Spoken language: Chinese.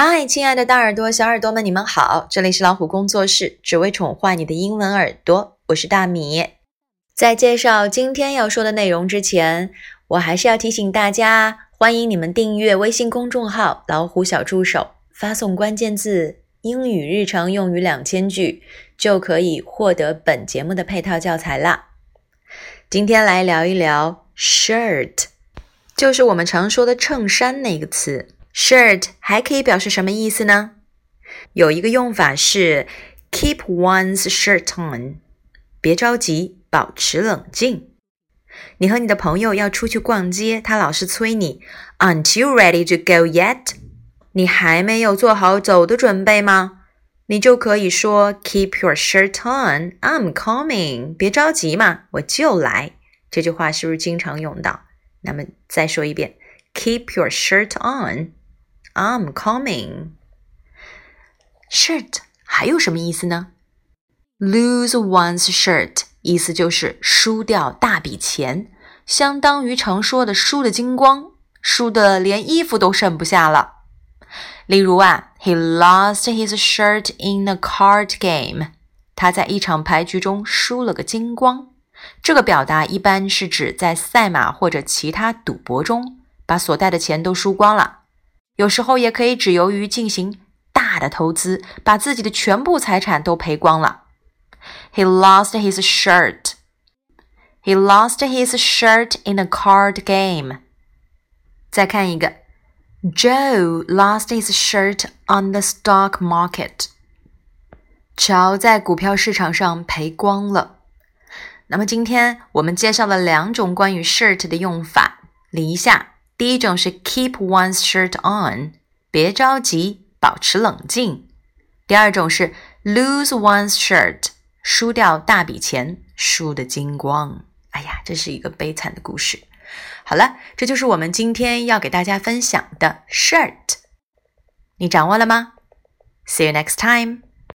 嗨，亲爱的大耳朵、小耳朵们，你们好！这里是老虎工作室，只为宠坏你的英文耳朵。我是大米。在介绍今天要说的内容之前，我还是要提醒大家，欢迎你们订阅微信公众号“老虎小助手”，发送关键字“英语日常用语两千句”，就可以获得本节目的配套教材啦。今天来聊一聊 shirt，就是我们常说的衬衫那个词。Shirt 还可以表示什么意思呢？有一个用法是 keep one's shirt on，别着急，保持冷静。你和你的朋友要出去逛街，他老是催你，Aren't you ready to go yet？你还没有做好走的准备吗？你就可以说 Keep your shirt on，I'm coming。别着急嘛，我就来。这句话是不是经常用到？那么再说一遍，Keep your shirt on I'm coming。shirt 还有什么意思呢？Lose one's shirt，意思就是输掉大笔钱，相当于常说的输的精光，输的连衣服都剩不下了。例如啊，He lost his shirt in a card game。他在一场牌局中输了个精光。这个表达一般是指在赛马或者其他赌博中把所带的钱都输光了。有时候也可以指由于进行大的投资，把自己的全部财产都赔光了。He lost his shirt. He lost his shirt in a card game. 再看一个，Joe lost his shirt on the stock market. 乔在股票市场上赔光了。那么今天我们介绍了两种关于 shirt 的用法，理一下。第一种是 keep one's shirt on，别着急，保持冷静。第二种是 lose one's shirt，输掉大笔钱，输得精光。哎呀，这是一个悲惨的故事。好了，这就是我们今天要给大家分享的 shirt，你掌握了吗？See you next time.